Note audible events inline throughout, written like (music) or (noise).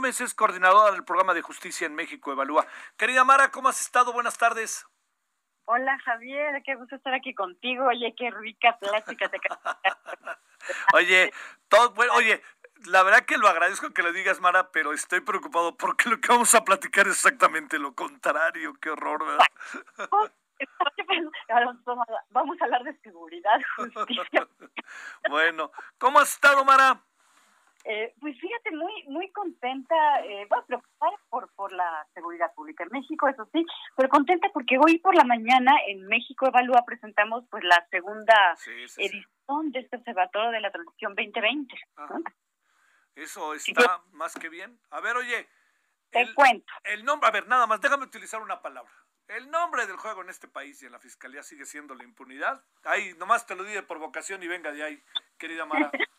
Gómez es coordinadora del programa de justicia en México Evalúa. Querida Mara, ¿cómo has estado? Buenas tardes. Hola Javier, qué gusto estar aquí contigo. Oye, qué rica plática te (laughs) Oye, todo bueno, oye, la verdad que lo agradezco que le digas, Mara, pero estoy preocupado porque lo que vamos a platicar es exactamente lo contrario. Qué horror, ¿verdad? (laughs) Vamos a hablar de seguridad, justicia. (laughs) bueno, ¿cómo has estado, Mara? Eh, pues fíjate, muy muy contenta, eh, bueno, preocupada por, por la seguridad pública en México, eso sí, pero contenta porque hoy por la mañana en México Evalúa presentamos pues la segunda edición de este observatorio de la transición 2020. Eso está más que bien. A ver, oye. Te cuento. El nombre, a ver, nada más, déjame utilizar una palabra. El nombre del juego en este país y en la fiscalía sigue siendo la impunidad. Ahí, nomás te lo di de provocación y venga de ahí, querida Mara. (laughs)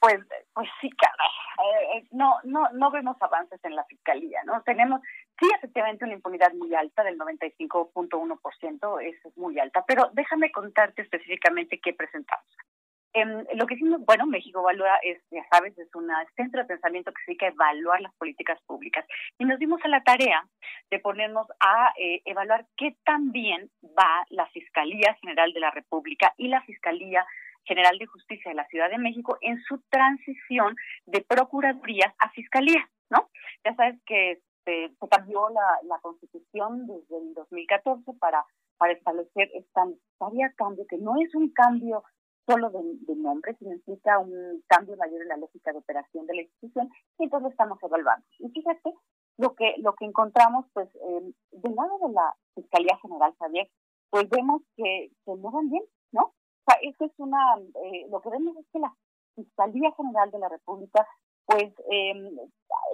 pues, pues sí, caray. Eh, eh, no, no, no vemos avances en la fiscalía, ¿no? Tenemos, sí, efectivamente, una impunidad muy alta del 95.1%, eso es muy alta, pero déjame contarte específicamente qué presentamos. Em, lo que hicimos, bueno, México Evalúa es, ya sabes, es un centro de pensamiento que se dedica a evaluar las políticas públicas. Y nos dimos a la tarea de ponernos a eh, evaluar qué tan bien va la Fiscalía General de la República y la Fiscalía General de Justicia de la Ciudad de México en su transición de procuradurías a fiscalía, ¿no? Ya sabes que se, cambió la, constitución desde el 2014 para, para establecer esta necesaria cambio, que no es un cambio solo de, nombre, sino implica un cambio mayor en la lógica de operación de la institución, y entonces estamos evaluando. Y fíjate, lo que, lo que encontramos, pues, eh, del lado de la Fiscalía General, Javier, pues vemos que, se no van bien, sea, eso es una, eh, lo que vemos es que la Fiscalía General de la República, pues, eh,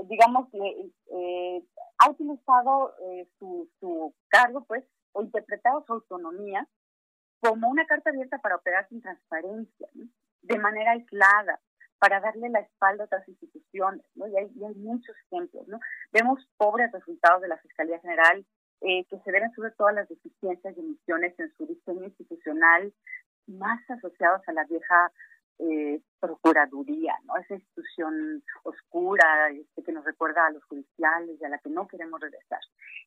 digamos, eh, ha utilizado eh, su, su cargo, pues, o interpretado su autonomía como una carta abierta para operar sin transparencia, de manera aislada, para darle la espalda a otras instituciones, ¿no? y, hay, muchos ejemplos. ¿no? Vemos pobres resultados de la Fiscalía General eh, que se deben sobre todo a las deficiencias y emisiones en su diseño institucional, más asociados a la vieja eh, Procuraduría, ¿no? esa institución oscura este, que nos recuerda a los judiciales y a la que no queremos regresar.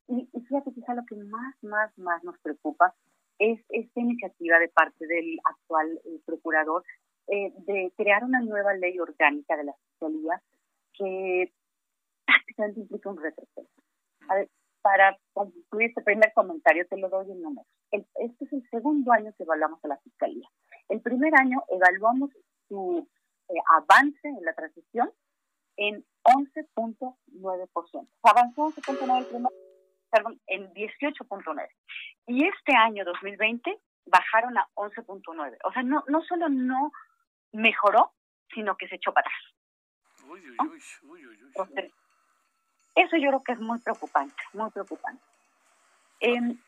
Y, fíjate, quizá lo que más, más, más nos preocupa es esta iniciativa de parte del actual eh, procurador eh, de crear una nueva ley orgánica de la fiscalía que prácticamente implica un retroceso. A ver, para concluir este primer comentario, te lo doy en números. este es el segundo año que evaluamos a la fiscalía. El primer año evaluamos su eh, avance en la transición en 11.9%. Avanzó 11.9 el primer perdón, en 18.9. Y este año 2020 bajaron a 11.9. O sea, no, no solo no mejoró, sino que se echó para atrás. Uy, uy, uy, eso yo creo que es muy preocupante, muy preocupante. sin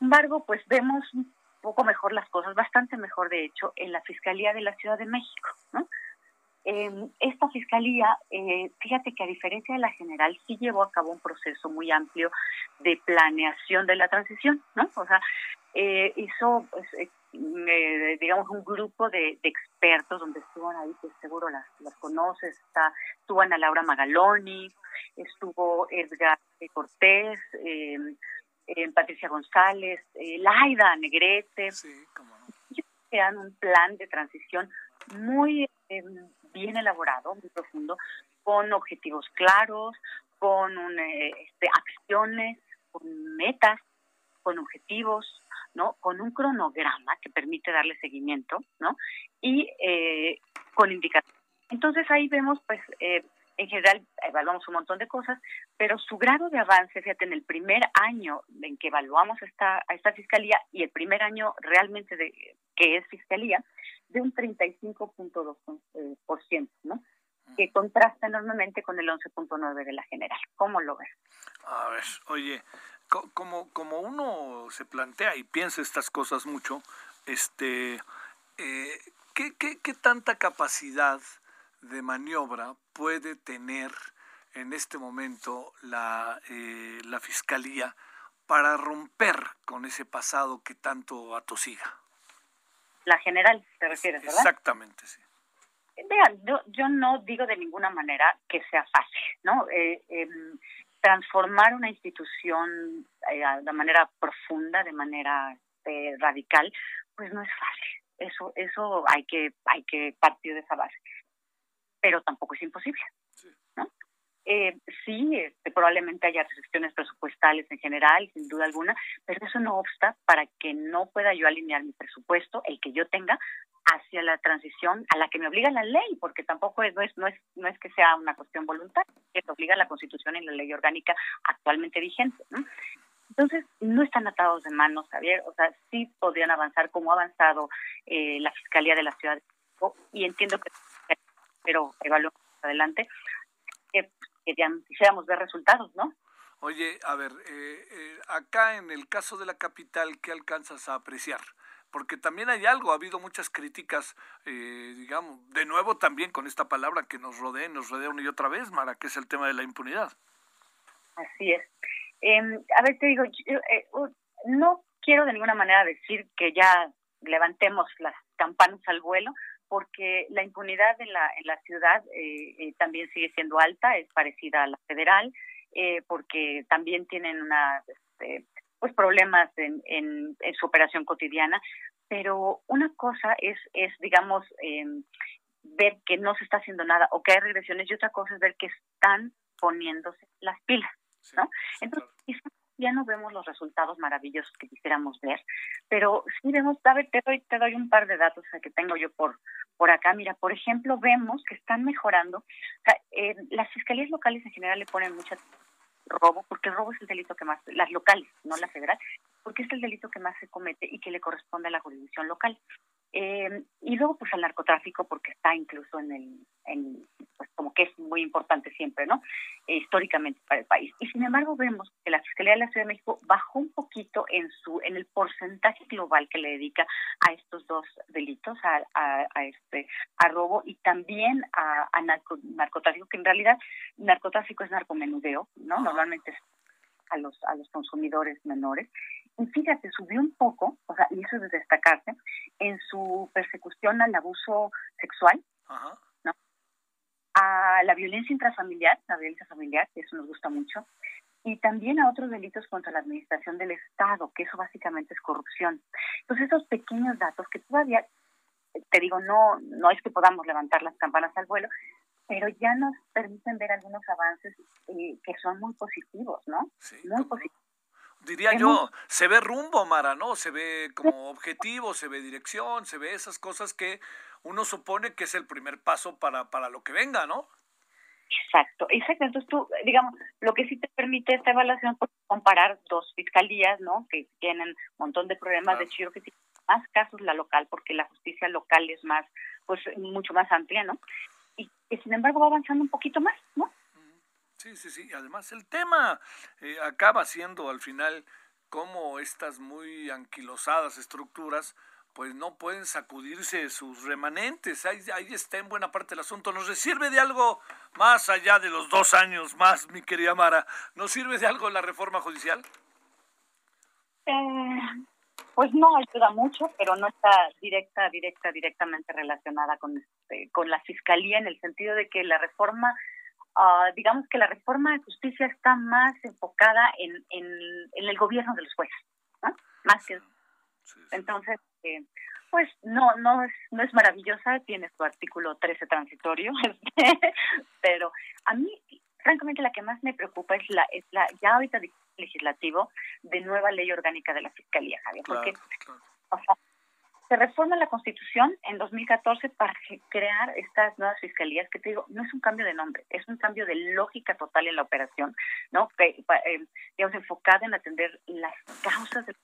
embargo, pues vemos un poco mejor las cosas, bastante mejor de hecho, en la Fiscalía de la Ciudad de México, ¿no? Esta fiscalía, eh, fíjate que a diferencia de la general, sí llevó a cabo un proceso muy amplio de planeación de la transición, ¿no? O sea, eh, hizo, pues, eh, digamos, un grupo de, expertos donde estuvo ahí, pues seguro las, las conoces, está, estuvo Ana Laura Magaloni, estuvo Edgar Cortés, Patricia González, Laida Negrete. Sí, cómo no. un plan de transición muy bien elaborado, muy profundo, con objetivos claros, con este, acciones, con metas, con objetivos, ¿no? Con un cronograma que permite darle seguimiento, ¿no? Y eh, con indicadores. Entonces ahí vemos, pues, eh, en general evaluamos un montón de cosas, pero su grado de avance, fíjate, en el primer año en que evaluamos esta, a esta fiscalía y el primer año realmente de que es fiscalía, de un 35.2%, eh, ¿no? que contrasta enormemente con el 11.9 de la general. ¿Cómo lo ves? A ver, oye, como, como uno se plantea y piensa estas cosas mucho, este, eh, ¿qué, qué, qué tanta capacidad de maniobra puede tener en este momento la, eh, la Fiscalía para romper con ese pasado que tanto atosiga? La general, te refieres, ¿verdad? Exactamente, sí. vean, yo, yo no digo de ninguna manera que sea fácil, ¿no? Eh, em, transformar una institución eh, de manera profunda, de manera este, radical, pues no es fácil. Eso, eso hay que, hay que partir de esa base. Pero tampoco es imposible. ¿no? Eh, sí, este, probablemente haya restricciones presupuestales en general, sin duda alguna, pero eso no obsta para que no pueda yo alinear mi presupuesto, el que yo tenga, hacia la transición a la que me obliga la ley, porque tampoco es, no, es, no, es, no es que sea una cuestión voluntaria, que te obliga la Constitución y la ley orgánica actualmente vigente. Entonces, no están atados de manos, Javier, o sea, sí podrían avanzar como ha avanzado eh, la Fiscalía de la Ciudad de México, y entiendo que, pero evaluamos adelante, que quisiéramos ver resultados, ¿no? Oye, a ver, eh, eh, acá en el caso de la capital, ¿qué alcanzas a apreciar? Porque también hay algo, ha habido muchas críticas, eh, digamos, de nuevo también con esta palabra que nos rodea, nos rodea una y otra vez, Mara, que es el tema de la impunidad. Así es. Em, a ver, te digo, no quiero de ninguna manera decir que ya levantemos las campanas al vuelo, porque la impunidad en la, en la ciudad eh, eh, también sigue siendo alta, es parecida a la federal, eh, porque también tienen una, este, pues problemas en, en, su operación cotidiana, pero una cosa es, es digamos, em, ver que no se está haciendo nada o que hay regresiones y otra cosa es ver que están poniéndose las pilas, ¿no? Entonces, ya no vemos los resultados maravillosos que quisiéramos ver, pero sí vemos, David, te doy, te doy un par de datos que tengo yo por, por acá. Mira, por ejemplo, vemos que están mejorando, eh, las fiscalías locales en general le ponen mucha robo, porque el robo es el delito que más, las locales, no la federal, porque es el delito que más se comete y que le corresponde a la jurisdicción local. Eh, y luego, pues, al narcotráfico, porque está incluso en el, en, como que es muy importante siempre, ¿no? históricamente para el país. Y sin embargo, vemos que la Fiscalía de la Ciudad de México bajó un poquito en su, en el porcentaje global que le dedica a estos dos delitos, a, a, este, a robo y también a, a narcotráfico, que en realidad narcotráfico es narcomenudeo, ¿no? Normalmente es a los, a los consumidores menores. Y fíjate, subió un poco, o sea, y eso es de destacarse, en su persecución al abuso sexual, ¿no? A la violencia intrafamiliar, la violencia familiar, que eso nos gusta mucho, y también a otros delitos contra la administración del Estado, que eso básicamente es corrupción. Entonces, esos pequeños datos que todavía, te digo, no, no es que podamos levantar las campanas al vuelo, pero ya nos permiten ver algunos avances eh, que son muy positivos, ¿no? muy positivos diría yo, se ve rumbo, Mara, ¿no? Se ve como objetivo, se ve dirección, se ve esas cosas que uno supone que es el primer paso para, para lo que venga, ¿no? Exacto, exacto. Entonces tú, digamos, lo que sí te permite esta evaluación es comparar dos fiscalías, ¿no? Que tienen un montón de problemas, de hecho que tiene más casos la local, porque la justicia local es más, pues mucho más amplia, ¿no? Y que sin embargo va avanzando un poquito más, ¿no? Sí, sí, sí. Además, el tema eh, acaba siendo al final cómo estas muy anquilosadas estructuras pues no pueden sacudirse sus remanentes. Ahí, ahí está en buena parte el asunto. ¿Nos sirve de algo más allá de los dos años más, mi querida Mara? ¿Nos sirve de algo la reforma judicial? Eh, pues no ayuda mucho, pero no está directa, directa, directamente relacionada con, este, con la fiscalía en el sentido de que la reforma Ah, digamos que la reforma de justicia está más enfocada en, en, el gobierno de los jueces, ¿no? Más que... Entonces, eh, pues no no es no es maravillosa, tiene su artículo 13 transitorio, (laughs) pero a mí francamente la que más me preocupa es la es la ya ahorita legislativo de nueva ley orgánica de la fiscalía, Javier, porque se reforma la Constitución en 2014 para crear estas nuevas fiscalías, que te digo, no es un cambio de nombre, es un cambio de lógica total en la operación, ¿no? Eh, digamos, enfocada en atender las causas de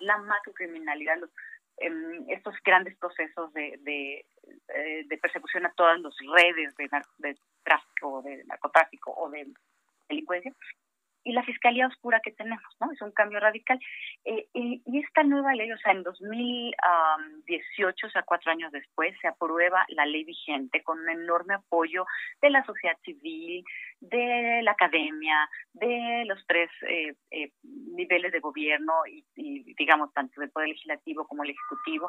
la macrocriminalidad, los, em, estos grandes procesos de, de, eh, de, persecución a todas las redes de, de tráfico, de narcotráfico o de delincuencia, y la fiscalía oscura que tenemos, ¿no? Es un cambio radical. Eh, y, esta nueva ley, o sea, en 2018, o sea, cuatro años después, se aprueba la ley vigente con un enorme apoyo de la sociedad civil, de la academia, de los tres eh, eh, niveles de gobierno y, digamos, tanto del Poder Legislativo como el Ejecutivo.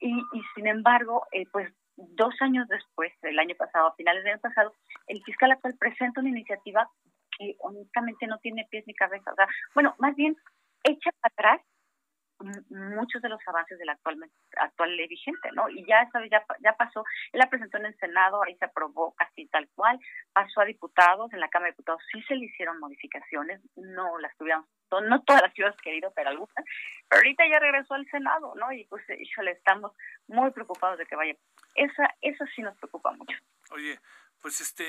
Y, y sin embargo, pues dos años después, el año pasado, a finales del año pasado, el fiscal actual presenta una iniciativa que honestamente no tiene pies ni cabeza. O sea, bueno, más bien echa para atrás muchos de los avances de la actual, actual ley vigente, ¿no? Y ya, ya, ya pasó, él la presentó en el Senado, ahí se aprobó casi tal cual, pasó a diputados, en la Cámara de Diputados sí se le hicieron modificaciones, no las tuvieron, no todas las ciudades querido, pero algunas, pero ahorita ya regresó al Senado, ¿no? Y pues, híjole, estamos muy preocupados de que vaya. Esa, eso sí nos preocupa mucho. Oye, pues este,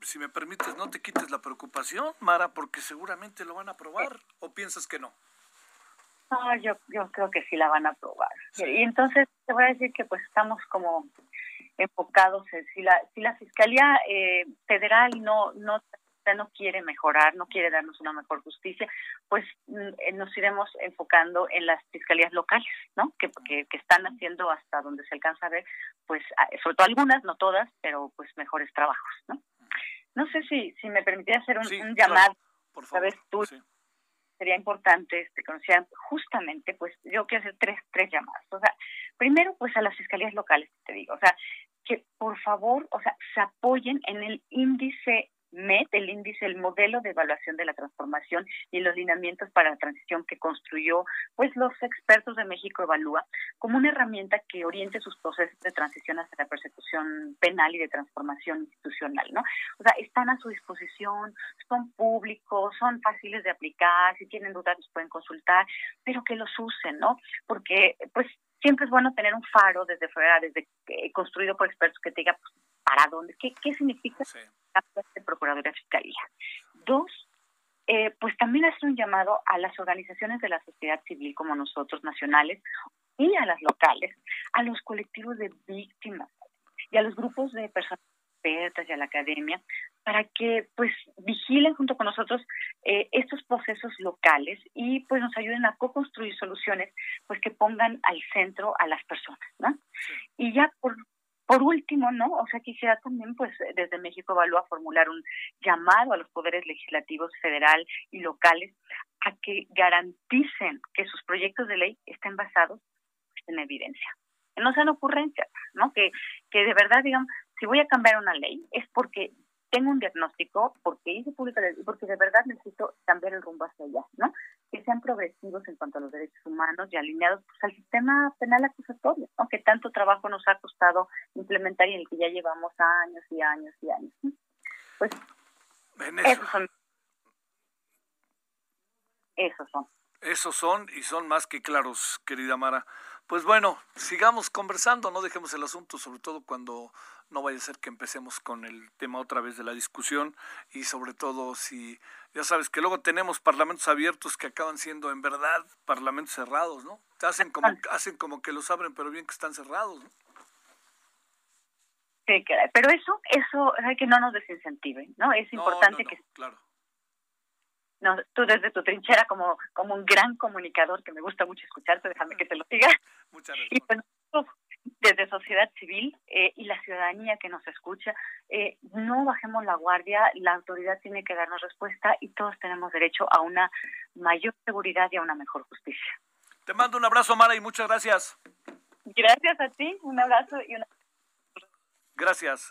si me permites, no te quites la preocupación, Mara, porque seguramente lo van a aprobar, ¿o piensas que no? No, yo, yo creo que sí la van a aprobar. Y entonces te voy a decir que pues estamos como enfocados en si la si la fiscalía eh, federal no no no quiere mejorar, no quiere darnos una mejor justicia, pues mm, nos iremos enfocando en las fiscalías locales, ¿no? Que, que, están haciendo hasta donde se alcanza a ver, pues, sobre todo algunas, no todas, pero pues mejores trabajos, ¿no? No sé si si me permitía hacer un, llamado, por favor, ¿sabes? Tú, sería importante este, conocer justamente, pues yo quiero hacer tres, tres llamadas. O sea, primero, pues a las fiscalías locales, te digo, o sea, que por favor, o sea, se apoyen en el índice MET, el índice, el modelo de evaluación de la transformación y los lineamientos para la transición que construyó, pues los expertos de México Evalúa, como una herramienta que oriente sus procesos de transición hacia la persecución penal y de transformación institucional, ¿no? O sea, están a su disposición, son públicos, son fáciles de aplicar, si tienen dudas los pueden consultar, pero que los usen, ¿no? Porque, pues, siempre es bueno tener un faro desde fuera, desde eh, construido por expertos que te diga pues, para dónde, qué, qué significa la de Procuraduría Fiscalía. Dos, eh, pues también hacer un llamado a las organizaciones de la sociedad civil como nosotros, nacionales, y a las locales, a los colectivos de víctimas y a los grupos de personas expertas y a la academia para que pues vigilen junto con nosotros eh, estos procesos locales y pues nos ayuden a co-construir soluciones pues que pongan al centro a las personas, ¿no? Y ya por por último, ¿no? O sea, quisiera también, pues, desde México Evalúa formular un llamado a los poderes legislativos federal y locales a que garanticen que sus proyectos de ley estén basados en evidencia. Que no sean ocurrencias, ¿no? Que, que de verdad, digamos, si voy a cambiar una ley es porque tengo un diagnóstico, porque hice pública y porque de verdad necesito cambiar el rumbo hacia allá, ¿no? Que sean progresivos en cuanto a los derechos humanos y alineados pues, al sistema penal acusatorio, aunque tanto trabajo nos ha costado implementar y en el que ya llevamos años y años y años. Pues esos son. Esos son. Esos son y son más que claros, querida Mara. Pues bueno, sigamos conversando, no dejemos el asunto, sobre todo cuando no vaya a ser que empecemos con el tema otra vez de la discusión y sobre todo si, ya sabes que luego tenemos parlamentos abiertos que acaban siendo en verdad parlamentos cerrados, ¿no? Hacen como, hacen como que los abren, pero bien que están cerrados, ¿no? Sí, pero eso, eso hay que no nos desincentive, ¿no? Es importante que... Claro. No, tú desde tu trinchera como, como un gran comunicador que me gusta mucho escucharte, déjame que te lo diga. Muchas gracias desde sociedad civil eh, y la ciudadanía que nos escucha, eh, no bajemos la guardia, la autoridad tiene que darnos respuesta y todos tenemos derecho a una mayor seguridad y a una mejor justicia. Te mando un abrazo, Mara, y muchas gracias. Gracias a ti, un abrazo y una... Gracias.